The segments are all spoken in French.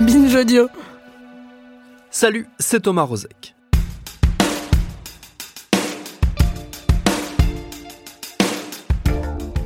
Binge. Salut, c'est Thomas Rozek.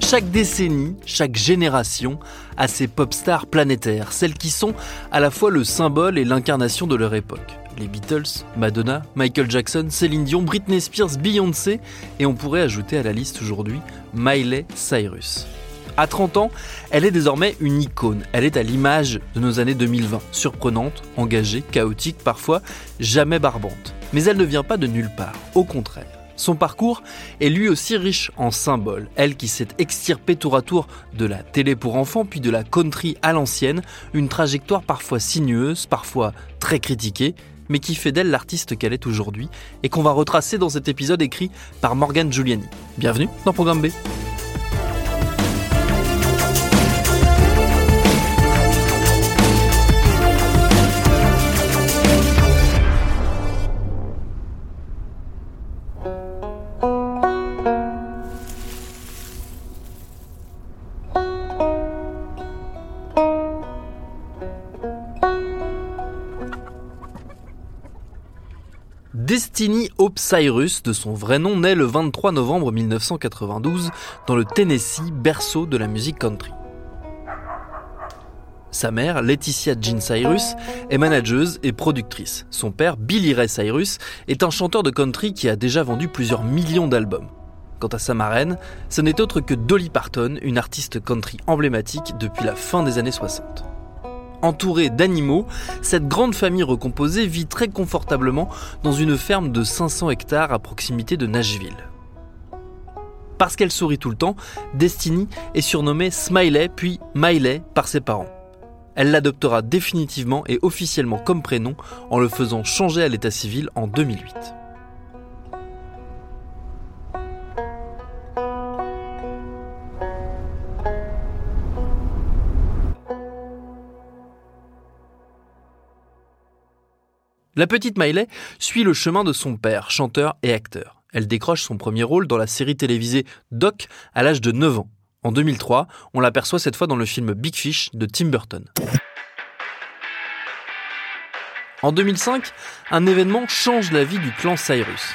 Chaque décennie, chaque génération a ses pop stars planétaires, celles qui sont à la fois le symbole et l'incarnation de leur époque. Les Beatles, Madonna, Michael Jackson, Céline Dion, Britney Spears, Beyoncé, et on pourrait ajouter à la liste aujourd'hui Miley Cyrus. À 30 ans, elle est désormais une icône. Elle est à l'image de nos années 2020. Surprenante, engagée, chaotique parfois, jamais barbante. Mais elle ne vient pas de nulle part. Au contraire. Son parcours est lui aussi riche en symboles. Elle qui s'est extirpée tour à tour de la télé pour enfants puis de la country à l'ancienne, une trajectoire parfois sinueuse, parfois très critiquée, mais qui fait d'elle l'artiste qu'elle est aujourd'hui et qu'on va retracer dans cet épisode écrit par Morgan Giuliani. Bienvenue dans Programme B. Destiny Hope Cyrus, de son vrai nom, naît le 23 novembre 1992 dans le Tennessee, berceau de la musique country. Sa mère, Laetitia Jean Cyrus, est manageuse et productrice. Son père, Billy Ray Cyrus, est un chanteur de country qui a déjà vendu plusieurs millions d'albums. Quant à sa marraine, ce n'est autre que Dolly Parton, une artiste country emblématique depuis la fin des années 60. Entourée d'animaux, cette grande famille recomposée vit très confortablement dans une ferme de 500 hectares à proximité de Nashville. Parce qu'elle sourit tout le temps, Destiny est surnommée Smiley puis Miley par ses parents. Elle l'adoptera définitivement et officiellement comme prénom en le faisant changer à l'état civil en 2008. La petite Miley suit le chemin de son père, chanteur et acteur. Elle décroche son premier rôle dans la série télévisée Doc à l'âge de 9 ans. En 2003, on l'aperçoit cette fois dans le film Big Fish de Tim Burton. En 2005, un événement change la vie du clan Cyrus.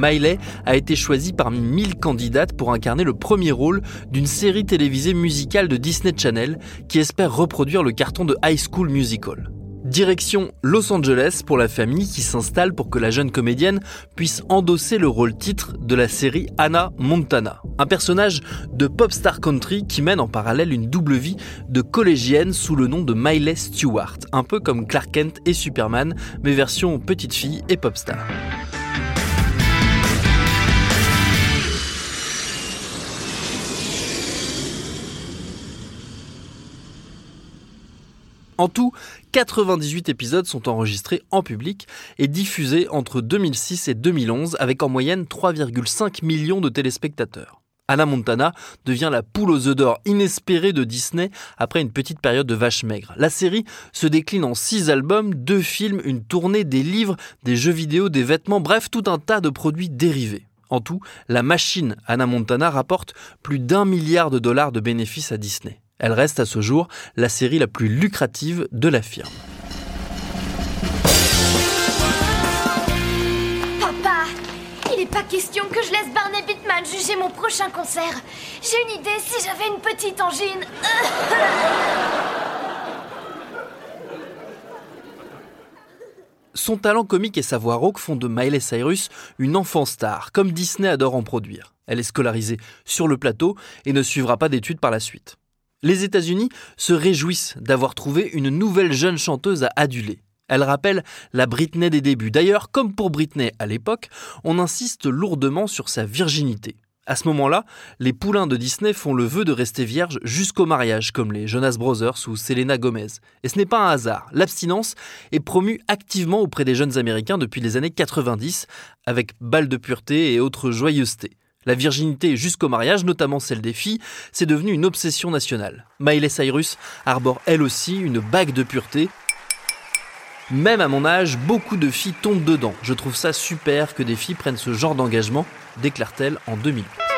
Miley a été choisie parmi 1000 candidates pour incarner le premier rôle d'une série télévisée musicale de Disney Channel qui espère reproduire le carton de High School Musical. Direction Los Angeles pour la famille qui s'installe pour que la jeune comédienne puisse endosser le rôle titre de la série Anna Montana, un personnage de pop star country qui mène en parallèle une double vie de collégienne sous le nom de Miley Stewart, un peu comme Clark Kent et Superman, mais version petite fille et pop star. En tout, 98 épisodes sont enregistrés en public et diffusés entre 2006 et 2011 avec en moyenne 3,5 millions de téléspectateurs. Anna Montana devient la poule aux œufs d'or inespérée de Disney après une petite période de vache maigre. La série se décline en six albums, deux films, une tournée, des livres, des jeux vidéo, des vêtements, bref, tout un tas de produits dérivés. En tout, la machine Anna Montana rapporte plus d'un milliard de dollars de bénéfices à Disney. Elle reste à ce jour la série la plus lucrative de la firme. Papa, il n'est pas question que je laisse Barney Bittman juger mon prochain concert. J'ai une idée si j'avais une petite angine. Son talent comique et sa voix rauque font de Miley Cyrus une enfant star, comme Disney adore en produire. Elle est scolarisée sur le plateau et ne suivra pas d'études par la suite. Les États-Unis se réjouissent d'avoir trouvé une nouvelle jeune chanteuse à aduler. Elle rappelle la Britney des débuts. D'ailleurs, comme pour Britney à l'époque, on insiste lourdement sur sa virginité. À ce moment-là, les poulains de Disney font le vœu de rester vierges jusqu'au mariage, comme les Jonas Brothers ou Selena Gomez. Et ce n'est pas un hasard. L'abstinence est promue activement auprès des jeunes Américains depuis les années 90, avec balles de pureté et autres joyeusetés. La virginité jusqu'au mariage, notamment celle des filles, c'est devenu une obsession nationale. Miley Cyrus arbore elle aussi une bague de pureté. Même à mon âge, beaucoup de filles tombent dedans. Je trouve ça super que des filles prennent ce genre d'engagement, déclare-t-elle en 2008.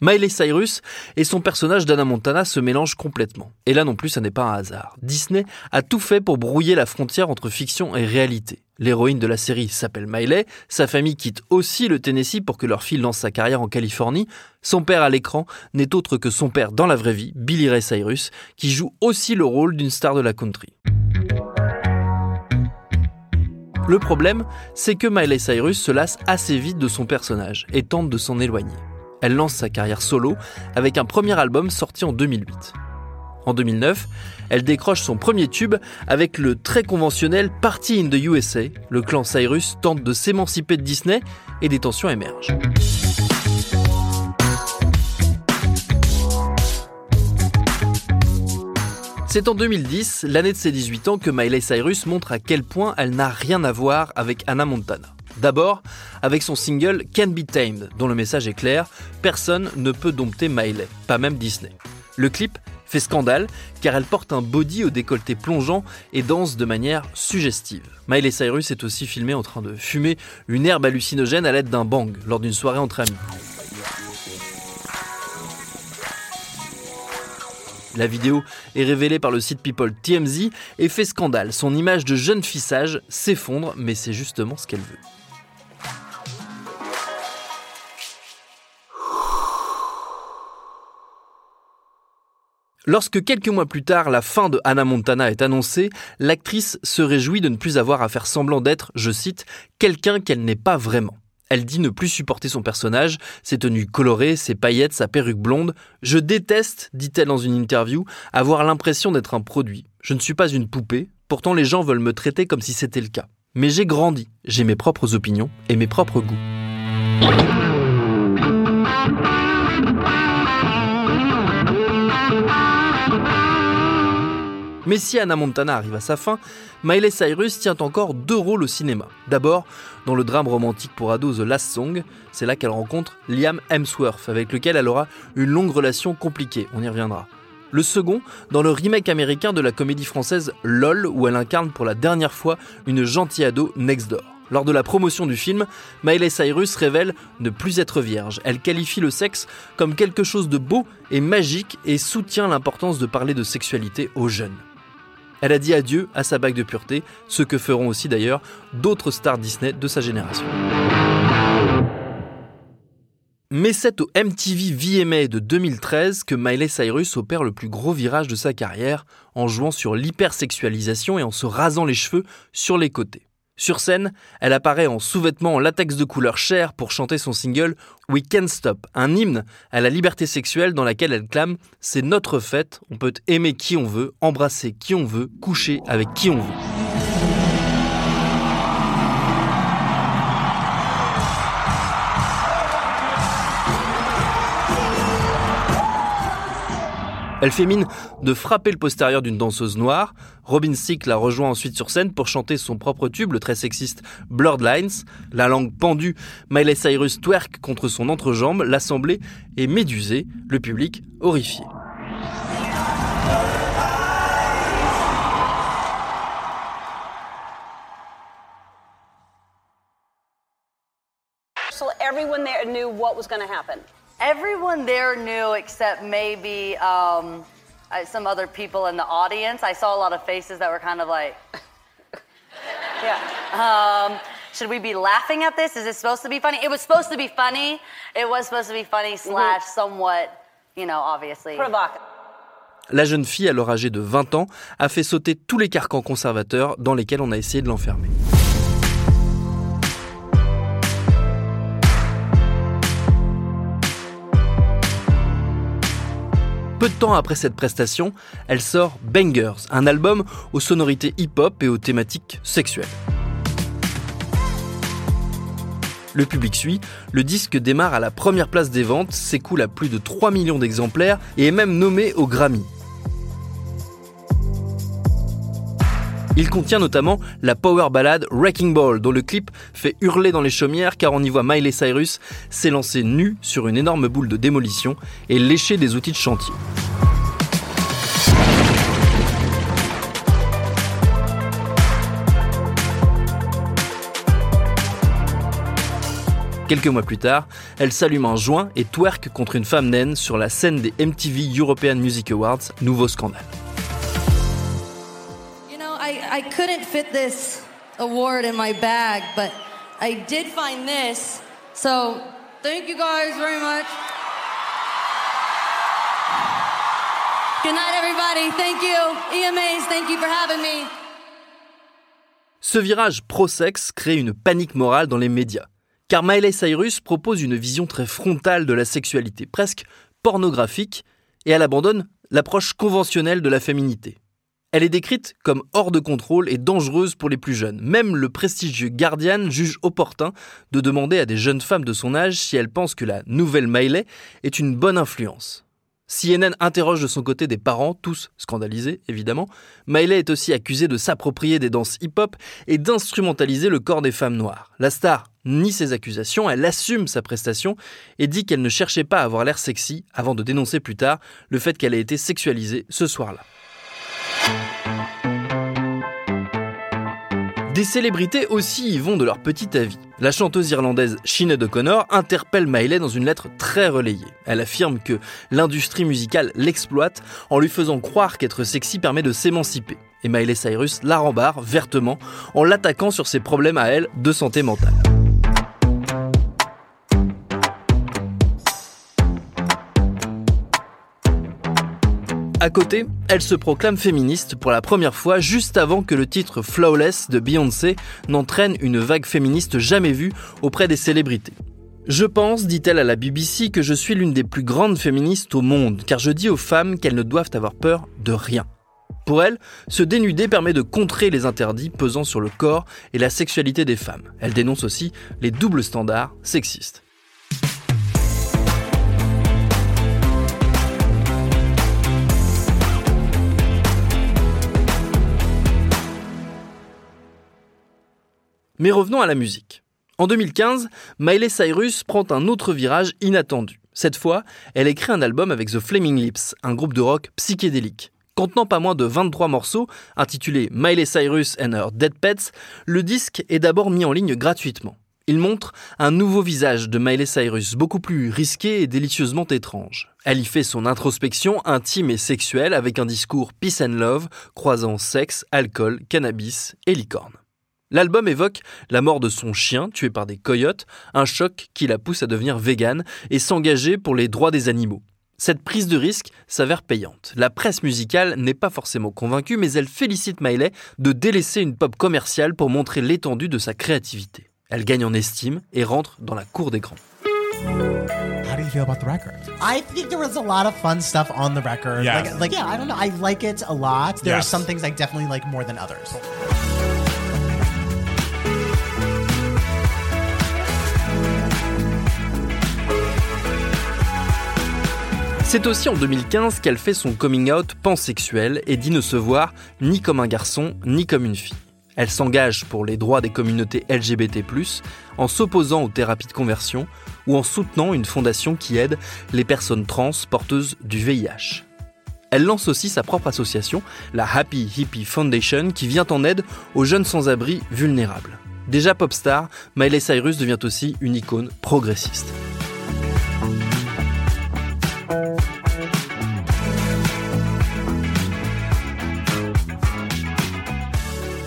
Miley Cyrus et son personnage d'Anna Montana se mélangent complètement. Et là non plus, ça n'est pas un hasard. Disney a tout fait pour brouiller la frontière entre fiction et réalité. L'héroïne de la série s'appelle Miley, sa famille quitte aussi le Tennessee pour que leur fille lance sa carrière en Californie. Son père à l'écran n'est autre que son père dans la vraie vie, Billy Ray Cyrus, qui joue aussi le rôle d'une star de la country. Le problème, c'est que Miley Cyrus se lasse assez vite de son personnage et tente de s'en éloigner. Elle lance sa carrière solo avec un premier album sorti en 2008. En 2009, elle décroche son premier tube avec le très conventionnel Party in the USA. Le clan Cyrus tente de s'émanciper de Disney et des tensions émergent. C'est en 2010, l'année de ses 18 ans, que Miley Cyrus montre à quel point elle n'a rien à voir avec Anna Montana. D'abord, avec son single Can Be Tamed, dont le message est clair, personne ne peut dompter Miley, pas même Disney. Le clip fait scandale car elle porte un body au décolleté plongeant et danse de manière suggestive. Miley Cyrus est aussi filmée en train de fumer une herbe hallucinogène à l'aide d'un bang lors d'une soirée entre amis. La vidéo est révélée par le site People TMZ et fait scandale. Son image de jeune fissage s'effondre, mais c'est justement ce qu'elle veut. Lorsque quelques mois plus tard la fin de Hannah Montana est annoncée, l'actrice se réjouit de ne plus avoir à faire semblant d'être, je cite, quelqu'un qu'elle n'est pas vraiment. Elle dit ne plus supporter son personnage, ses tenues colorées, ses paillettes, sa perruque blonde. Je déteste, dit-elle dans une interview, avoir l'impression d'être un produit. Je ne suis pas une poupée, pourtant les gens veulent me traiter comme si c'était le cas. Mais j'ai grandi, j'ai mes propres opinions et mes propres goûts. Mais si Anna Montana arrive à sa fin, Miley Cyrus tient encore deux rôles au cinéma. D'abord, dans le drame romantique pour ados The Last Song, c'est là qu'elle rencontre Liam Hemsworth, avec lequel elle aura une longue relation compliquée, on y reviendra. Le second, dans le remake américain de la comédie française LOL, où elle incarne pour la dernière fois une gentille ado next door. Lors de la promotion du film, Miley Cyrus révèle ne plus être vierge. Elle qualifie le sexe comme quelque chose de beau et magique et soutient l'importance de parler de sexualité aux jeunes. Elle a dit adieu à sa bague de pureté, ce que feront aussi d'ailleurs d'autres stars Disney de sa génération. Mais c'est au MTV VMA de 2013 que Miley Cyrus opère le plus gros virage de sa carrière en jouant sur l'hypersexualisation et en se rasant les cheveux sur les côtés. Sur scène, elle apparaît en sous-vêtements en latex de couleur chair pour chanter son single We Can't Stop, un hymne à la liberté sexuelle dans laquelle elle clame C'est notre fête, on peut aimer qui on veut, embrasser qui on veut, coucher avec qui on veut. Elle fait mine de frapper le postérieur d'une danseuse noire. Robin Thicke la rejoint ensuite sur scène pour chanter son propre tube, le très sexiste Blurred Lines. La langue pendue, Miley Cyrus twerk contre son entrejambe, l'assemblée est médusée, le public horrifié. So everyone there knew what was going to happen. Everyone there knew except maybe um, uh, some other people in the audience. I saw a lot of faces that were kind of like, yeah. Um, should we be laughing at this? Is it supposed to be funny? It was supposed to be funny. It was supposed to be funny slash somewhat, you know, obviously. Provocative. La jeune fille, alors âgée de 20 ans, a fait sauter tous les carcans conservateurs dans lesquels on a essayé de l'enfermer. Peu de temps après cette prestation, elle sort Bangers, un album aux sonorités hip-hop et aux thématiques sexuelles. Le public suit, le disque démarre à la première place des ventes, s'écoule à plus de 3 millions d'exemplaires et est même nommé au Grammy. Il contient notamment la power ballade Wrecking Ball, dont le clip fait hurler dans les chaumières car on y voit Miley Cyrus s'élancer nu sur une énorme boule de démolition et lécher des outils de chantier. Quelques mois plus tard, elle s'allume un joint et twerk contre une femme naine sur la scène des MTV European Music Awards, nouveau scandale. I couldn't fit this award in my bag, but I did find this. So thank you guys very much. Good night, everybody. Thank you. EMAs, thank you for having me. Ce virage pro-sexe crée une panique morale dans les médias. Car Miley Cyrus propose une vision très frontale de la sexualité, presque pornographique, et elle abandonne l'approche conventionnelle de la féminité. Elle est décrite comme hors de contrôle et dangereuse pour les plus jeunes. Même le prestigieux Guardian juge opportun de demander à des jeunes femmes de son âge si elles pensent que la nouvelle Miley est une bonne influence. CNN interroge de son côté des parents, tous scandalisés évidemment. Miley est aussi accusée de s'approprier des danses hip-hop et d'instrumentaliser le corps des femmes noires. La star nie ses accusations, elle assume sa prestation et dit qu'elle ne cherchait pas à avoir l'air sexy avant de dénoncer plus tard le fait qu'elle ait été sexualisée ce soir-là. Des célébrités aussi y vont de leur petit avis. La chanteuse irlandaise Sinead O'Connor interpelle Miley dans une lettre très relayée. Elle affirme que l'industrie musicale l'exploite en lui faisant croire qu'être sexy permet de s'émanciper. Et Miley Cyrus la rembarre vertement en l'attaquant sur ses problèmes à elle de santé mentale. À côté, elle se proclame féministe pour la première fois juste avant que le titre Flawless de Beyoncé n'entraîne une vague féministe jamais vue auprès des célébrités. Je pense, dit-elle à la BBC, que je suis l'une des plus grandes féministes au monde, car je dis aux femmes qu'elles ne doivent avoir peur de rien. Pour elle, se dénuder permet de contrer les interdits pesant sur le corps et la sexualité des femmes. Elle dénonce aussi les doubles standards sexistes. Mais revenons à la musique. En 2015, Miley Cyrus prend un autre virage inattendu. Cette fois, elle écrit un album avec The Flaming Lips, un groupe de rock psychédélique. Contenant pas moins de 23 morceaux, intitulé Miley Cyrus and Her Dead Pets, le disque est d'abord mis en ligne gratuitement. Il montre un nouveau visage de Miley Cyrus, beaucoup plus risqué et délicieusement étrange. Elle y fait son introspection intime et sexuelle avec un discours peace and love, croisant sexe, alcool, cannabis et licorne. L'album évoque la mort de son chien tué par des coyotes, un choc qui la pousse à devenir végane et s'engager pour les droits des animaux. Cette prise de risque s'avère payante. La presse musicale n'est pas forcément convaincue, mais elle félicite Miley de délaisser une pop commerciale pour montrer l'étendue de sa créativité. Elle gagne en estime et rentre dans la cour des grands. How do you feel about the record? I think there was a lot of fun stuff on the record. Yeah. Like, like yeah, I don't know. I like it a lot. There are Yes. some things I definitely like more than others. C'est aussi en 2015 qu'elle fait son coming out pansexuel et dit ne se voir ni comme un garçon ni comme une fille. Elle s'engage pour les droits des communautés LGBT+, en s'opposant aux thérapies de conversion ou en soutenant une fondation qui aide les personnes trans porteuses du VIH. Elle lance aussi sa propre association, la Happy Hippie Foundation, qui vient en aide aux jeunes sans-abri vulnérables. Déjà pop star, Miley Cyrus devient aussi une icône progressiste.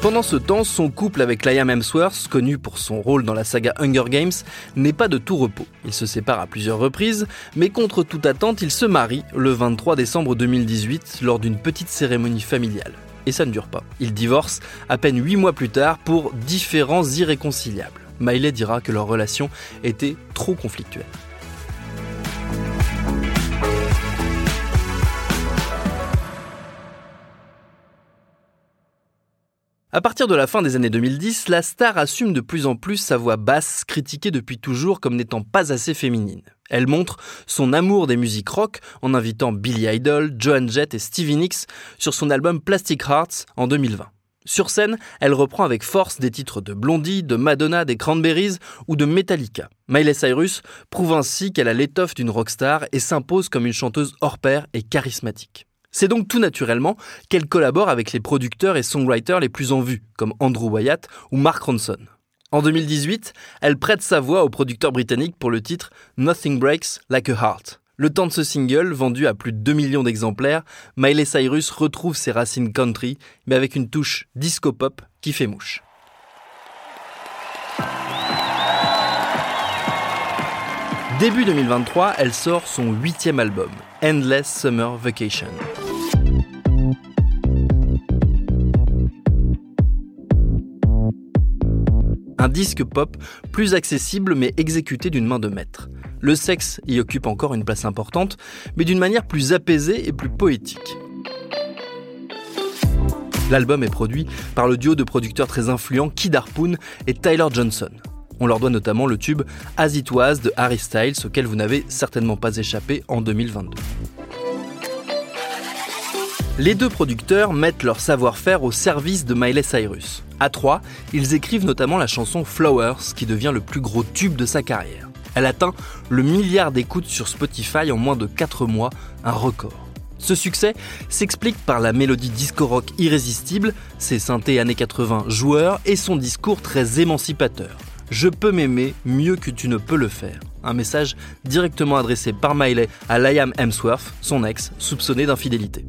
Pendant ce temps, son couple avec Liam Hemsworth, connu pour son rôle dans la saga Hunger Games, n'est pas de tout repos. Ils se séparent à plusieurs reprises, mais contre toute attente, ils se marient le 23 décembre 2018 lors d'une petite cérémonie familiale. Et ça ne dure pas. Ils divorcent à peine 8 mois plus tard pour différends irréconciliables. Miley dira que leur relation était trop conflictuelle. À partir de la fin des années 2010, la star assume de plus en plus sa voix basse, critiquée depuis toujours comme n'étant pas assez féminine. Elle montre son amour des musiques rock en invitant Billy Idol, Joan Jett et Stevie Nicks sur son album Plastic Hearts en 2020. Sur scène, elle reprend avec force des titres de Blondie, de Madonna, des Cranberries ou de Metallica. Miley Cyrus prouve ainsi qu'elle a l'étoffe d'une rockstar et s'impose comme une chanteuse hors pair et charismatique. C'est donc tout naturellement qu'elle collabore avec les producteurs et songwriters les plus en vue, comme Andrew Wyatt ou Mark Ronson. En 2018, elle prête sa voix au producteur britannique pour le titre Nothing Breaks Like a Heart. Le temps de ce single, vendu à plus de 2 millions d'exemplaires, Miley Cyrus retrouve ses racines country, mais avec une touche disco-pop qui fait mouche. Début 2023, elle sort son huitième album, Endless Summer Vacation. Un disque pop plus accessible mais exécuté d'une main de maître. Le sexe y occupe encore une place importante, mais d'une manière plus apaisée et plus poétique. L'album est produit par le duo de producteurs très influents Kid Harpoon et Tyler Johnson. On leur doit notamment le tube As It Was de Harry Styles, auquel vous n'avez certainement pas échappé en 2022. Les deux producteurs mettent leur savoir-faire au service de Miley Cyrus. À trois, ils écrivent notamment la chanson Flowers, qui devient le plus gros tube de sa carrière. Elle atteint le milliard d'écoutes sur Spotify en moins de 4 mois, un record. Ce succès s'explique par la mélodie disco-rock irrésistible, ses synthés années 80 joueurs et son discours très émancipateur. Je peux m'aimer mieux que tu ne peux le faire. Un message directement adressé par Miley à Liam Hemsworth, son ex, soupçonné d'infidélité.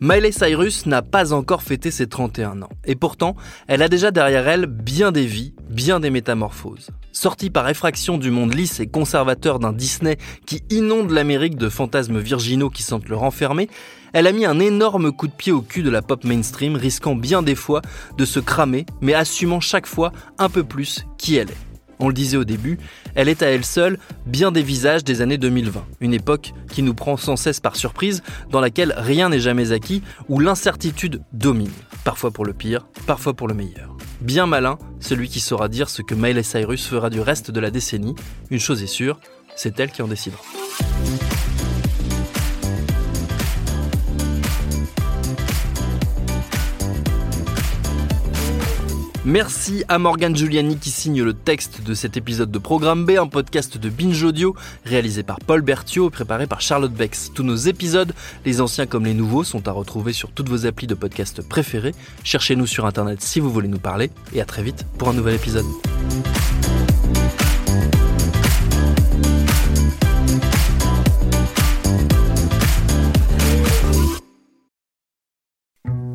Miley Cyrus n'a pas encore fêté ses 31 ans, et pourtant, elle a déjà derrière elle bien des vies, bien des métamorphoses. Sortie par effraction du monde lisse et conservateur d'un Disney qui inonde l'Amérique de fantasmes virginaux qui sentent le renfermer, elle a mis un énorme coup de pied au cul de la pop mainstream, risquant bien des fois de se cramer, mais assumant chaque fois un peu plus qui elle est. On le disait au début, elle est à elle seule bien des visages des années 2020, une époque qui nous prend sans cesse par surprise, dans laquelle rien n'est jamais acquis, où l'incertitude domine, parfois pour le pire, parfois pour le meilleur. Bien malin, celui qui saura dire ce que Miley Cyrus fera du reste de la décennie, une chose est sûre, c'est elle qui en décidera. Merci à Morgane Giuliani qui signe le texte de cet épisode de Programme B, un podcast de Binge Audio réalisé par Paul Berthiaud, préparé par Charlotte Bex. Tous nos épisodes, les anciens comme les nouveaux, sont à retrouver sur toutes vos applis de podcast préférés. Cherchez-nous sur internet si vous voulez nous parler et à très vite pour un nouvel épisode.